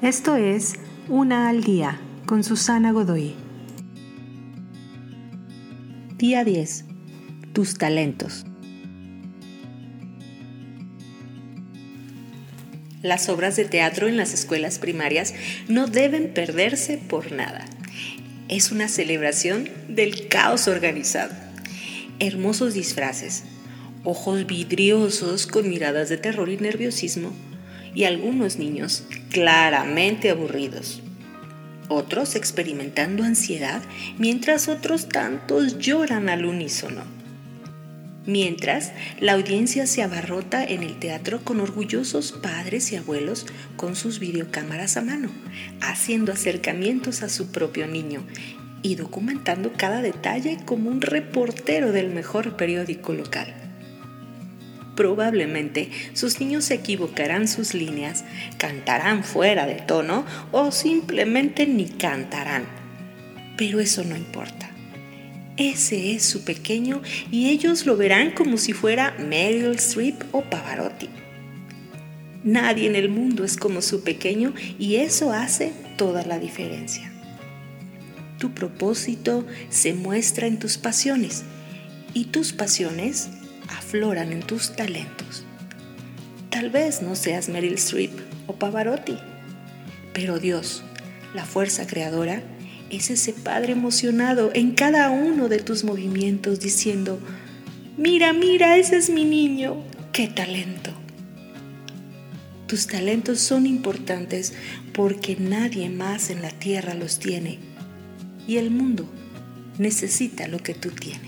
Esto es Una al Día con Susana Godoy. Día 10. Tus talentos. Las obras de teatro en las escuelas primarias no deben perderse por nada. Es una celebración del caos organizado. Hermosos disfraces, ojos vidriosos con miradas de terror y nerviosismo, y algunos niños claramente aburridos. Otros experimentando ansiedad, mientras otros tantos lloran al unísono mientras la audiencia se abarrota en el teatro con orgullosos padres y abuelos con sus videocámaras a mano, haciendo acercamientos a su propio niño y documentando cada detalle como un reportero del mejor periódico local. Probablemente sus niños equivocarán sus líneas, cantarán fuera de tono o simplemente ni cantarán. Pero eso no importa ese es su pequeño y ellos lo verán como si fuera Meryl Streep o Pavarotti. Nadie en el mundo es como su pequeño y eso hace toda la diferencia. Tu propósito se muestra en tus pasiones y tus pasiones afloran en tus talentos. Tal vez no seas Meryl Streep o Pavarotti, pero Dios, la fuerza creadora, es ese Padre emocionado en cada uno de tus movimientos diciendo, mira, mira, ese es mi niño, qué talento. Tus talentos son importantes porque nadie más en la tierra los tiene y el mundo necesita lo que tú tienes.